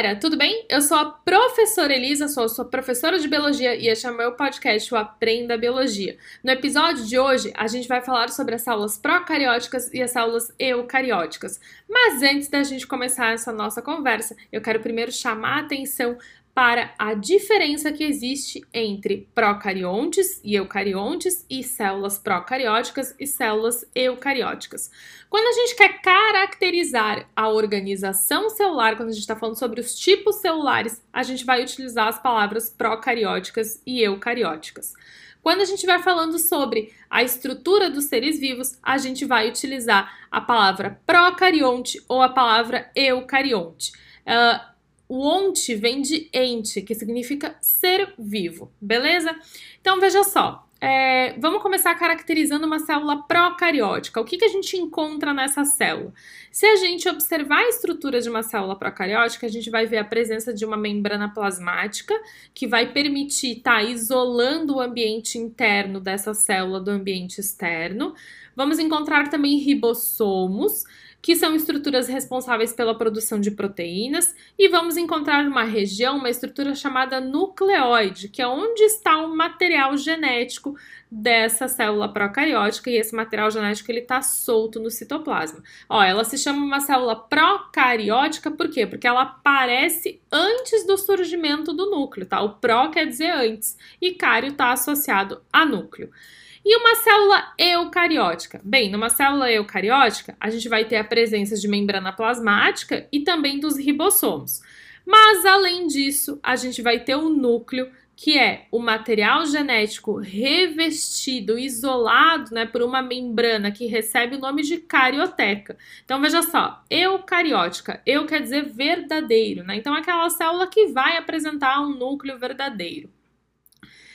galera, tudo bem? Eu sou a professora Elisa, sou, sou professora de biologia e este é o meu podcast, o Aprenda Biologia. No episódio de hoje, a gente vai falar sobre as células procarióticas e as células eucarióticas. Mas antes da gente começar essa nossa conversa, eu quero primeiro chamar a atenção para a diferença que existe entre procariontes e eucariontes e células procarióticas e células eucarióticas. Quando a gente quer caracterizar a organização celular, quando a gente está falando sobre os tipos celulares, a gente vai utilizar as palavras procarióticas e eucarióticas. Quando a gente vai falando sobre a estrutura dos seres vivos, a gente vai utilizar a palavra procarionte ou a palavra eucarionte. Uh, o onte vem de ente, que significa ser vivo, beleza? Então veja só, é, vamos começar caracterizando uma célula procariótica. O que, que a gente encontra nessa célula? Se a gente observar a estrutura de uma célula procariótica, a gente vai ver a presença de uma membrana plasmática que vai permitir estar tá isolando o ambiente interno dessa célula do ambiente externo. Vamos encontrar também ribossomos que são estruturas responsáveis pela produção de proteínas, e vamos encontrar uma região, uma estrutura chamada nucleoide, que é onde está o material genético dessa célula procariótica e esse material genético ele está solto no citoplasma. Ó, ela se chama uma célula procariótica por quê? Porque ela aparece antes do surgimento do núcleo, tá? O pró quer dizer antes e cário está associado a núcleo. E uma célula eucariótica? Bem, numa célula eucariótica, a gente vai ter a presença de membrana plasmática e também dos ribossomos. Mas, além disso, a gente vai ter o um núcleo, que é o material genético revestido, isolado né, por uma membrana que recebe o nome de carioteca. Então, veja só, eucariótica, eu quer dizer verdadeiro, né? Então, é aquela célula que vai apresentar um núcleo verdadeiro.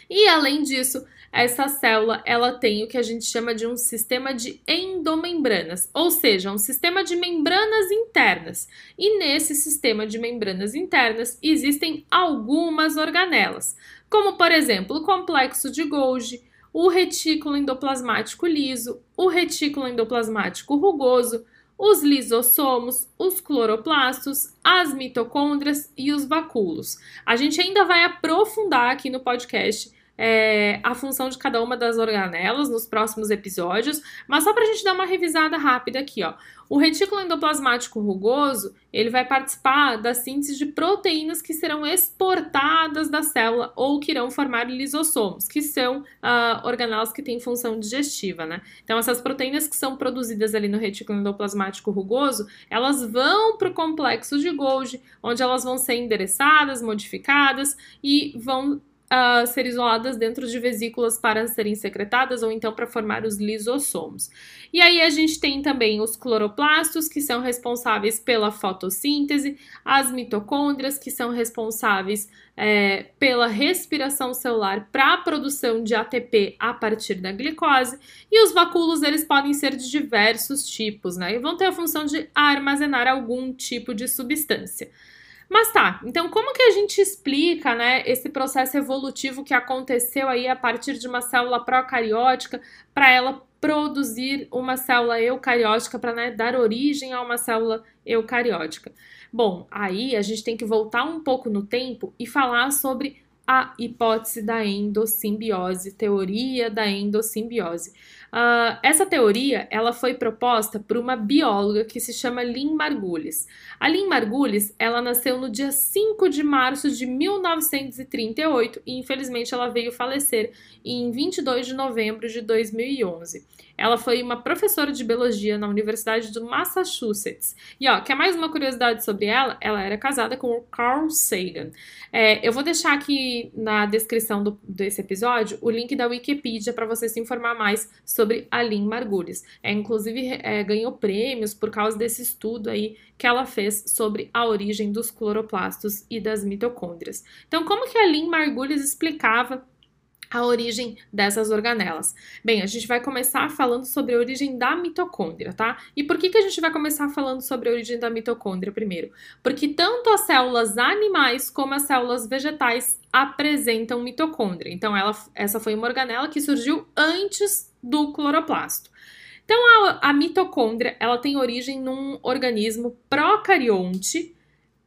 E além disso, essa célula ela tem o que a gente chama de um sistema de endomembranas, ou seja, um sistema de membranas internas. E nesse sistema de membranas internas existem algumas organelas, como por exemplo o complexo de Golgi, o retículo endoplasmático liso, o retículo endoplasmático rugoso, os lisossomos, os cloroplastos, as mitocôndrias e os vacúolos. A gente ainda vai aprofundar aqui no podcast é, a função de cada uma das organelas nos próximos episódios, mas só para a gente dar uma revisada rápida aqui, ó. O retículo endoplasmático rugoso, ele vai participar da síntese de proteínas que serão exportadas da célula ou que irão formar lisossomos, que são uh, organelas que têm função digestiva, né? Então, essas proteínas que são produzidas ali no retículo endoplasmático rugoso, elas vão para o complexo de Golgi, onde elas vão ser endereçadas, modificadas e vão uh, ser isoladas dentro de vesículas para serem secretadas ou então para formar os lisossomos. E aí a gente tem também os cloroplastos, que são responsáveis pela fotossíntese, as mitocôndrias, que são responsáveis é, pela respiração celular para a produção de ATP a partir da glicose, e os vacúolos eles podem ser de diversos tipos, né? E vão ter a função de armazenar algum tipo de substância. Mas tá, então como que a gente explica, né, esse processo evolutivo que aconteceu aí a partir de uma célula procariótica para ela produzir uma célula eucariótica para né, dar origem a uma célula eucariótica? Bom, aí a gente tem que voltar um pouco no tempo e falar sobre a hipótese da endossimbiose, teoria da endossimbiose. Uh, essa teoria ela foi proposta por uma bióloga que se chama Lynn Margulis. A Lynn Margulis ela nasceu no dia 5 de março de 1938 e infelizmente ela veio falecer em 22 de novembro de 2011. Ela foi uma professora de biologia na Universidade do Massachusetts. E ó, quer mais uma curiosidade sobre ela? Ela era casada com o Carl Sagan. É, eu vou deixar aqui na descrição do, desse episódio o link da Wikipedia para você se informar mais sobre a Lynn Margulis. É, inclusive, é, ganhou prêmios por causa desse estudo aí que ela fez sobre a origem dos cloroplastos e das mitocôndrias. Então, como que a Lynn Margulis explicava a origem dessas organelas. Bem, a gente vai começar falando sobre a origem da mitocôndria, tá? E por que, que a gente vai começar falando sobre a origem da mitocôndria primeiro? Porque tanto as células animais como as células vegetais apresentam mitocôndria. Então, ela, essa foi uma organela que surgiu antes do cloroplasto. Então, a, a mitocôndria ela tem origem num organismo procarionte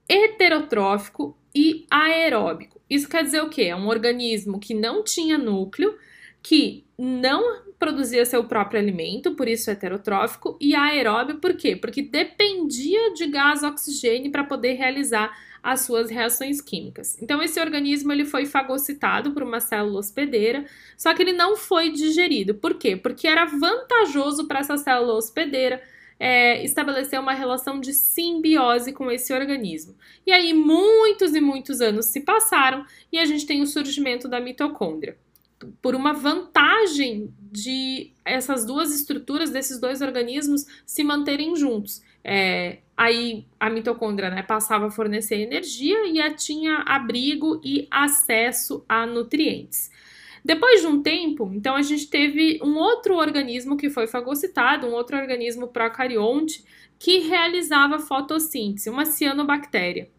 heterotrófico e aeróbico. Isso quer dizer o quê? É um organismo que não tinha núcleo, que não produzia seu próprio alimento, por isso é heterotrófico, e aeróbio por quê? Porque dependia de gás oxigênio para poder realizar as suas reações químicas. Então esse organismo ele foi fagocitado por uma célula hospedeira, só que ele não foi digerido. Por quê? Porque era vantajoso para essa célula hospedeira é, estabelecer uma relação de simbiose com esse organismo. E aí muitos e muitos anos se passaram e a gente tem o surgimento da mitocôndria por uma vantagem de essas duas estruturas desses dois organismos se manterem juntos. É, aí a mitocôndria né, passava a fornecer energia e a tinha abrigo e acesso a nutrientes. Depois de um tempo, então a gente teve um outro organismo que foi fagocitado, um outro organismo procarionte que realizava fotossíntese, uma cianobactéria.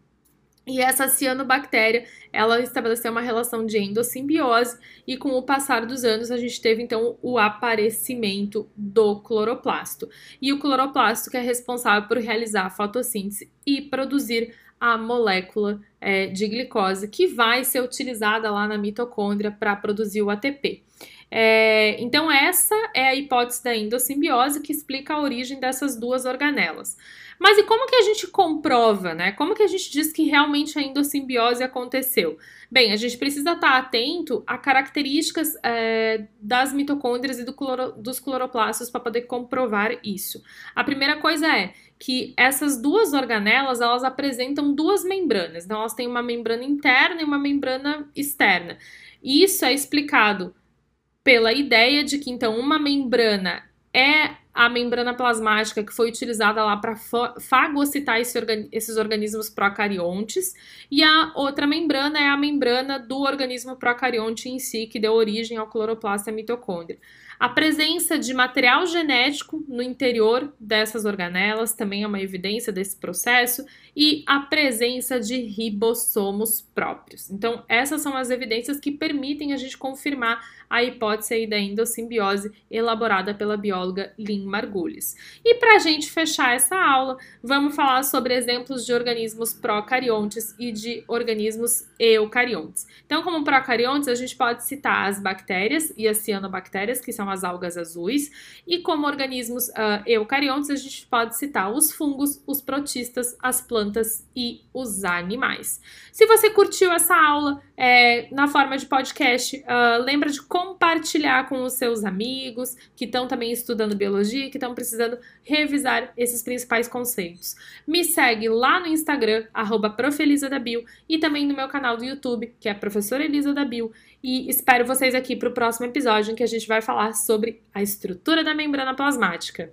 E essa cianobactéria, ela estabeleceu uma relação de endossimbiose e com o passar dos anos a gente teve então o aparecimento do cloroplasto. E o cloroplasto que é responsável por realizar a fotossíntese e produzir a molécula é, de glicose que vai ser utilizada lá na mitocôndria para produzir o ATP. É, então, essa é a hipótese da endossimbiose que explica a origem dessas duas organelas. Mas e como que a gente comprova, né? Como que a gente diz que realmente a endossimbiose aconteceu? Bem, a gente precisa estar atento a características é, das mitocôndrias e do cloro, dos cloroplastos para poder comprovar isso. A primeira coisa é que essas duas organelas elas apresentam duas membranas. Então, elas têm uma membrana interna e uma membrana externa. Isso é explicado pela ideia de que então uma membrana é a membrana plasmática que foi utilizada lá para fagocitar esse esses organismos procariontes, e a outra membrana é a membrana do organismo procarionte em si, que deu origem ao cloroplasto à mitocôndria. A presença de material genético no interior dessas organelas também é uma evidência desse processo, e a presença de ribossomos próprios. Então, essas são as evidências que permitem a gente confirmar a hipótese da endossimbiose elaborada pela bióloga Lynn Margulis. E para a gente fechar essa aula, vamos falar sobre exemplos de organismos procariontes e de organismos eucariontes. Então, como procariontes, a gente pode citar as bactérias e as cianobactérias, que são as algas azuis, e como organismos uh, eucariontes, a gente pode citar os fungos, os protistas, as plantas e os animais. Se você curtiu essa aula é, na forma de podcast, uh, lembra de compartilhar com os seus amigos que estão também estudando biologia, que estão precisando revisar esses principais conceitos. Me segue lá no Instagram, arroba e também no meu canal do YouTube, que é Professora Elisa da. E espero vocês aqui para o próximo episódio, em que a gente vai falar sobre a estrutura da membrana plasmática.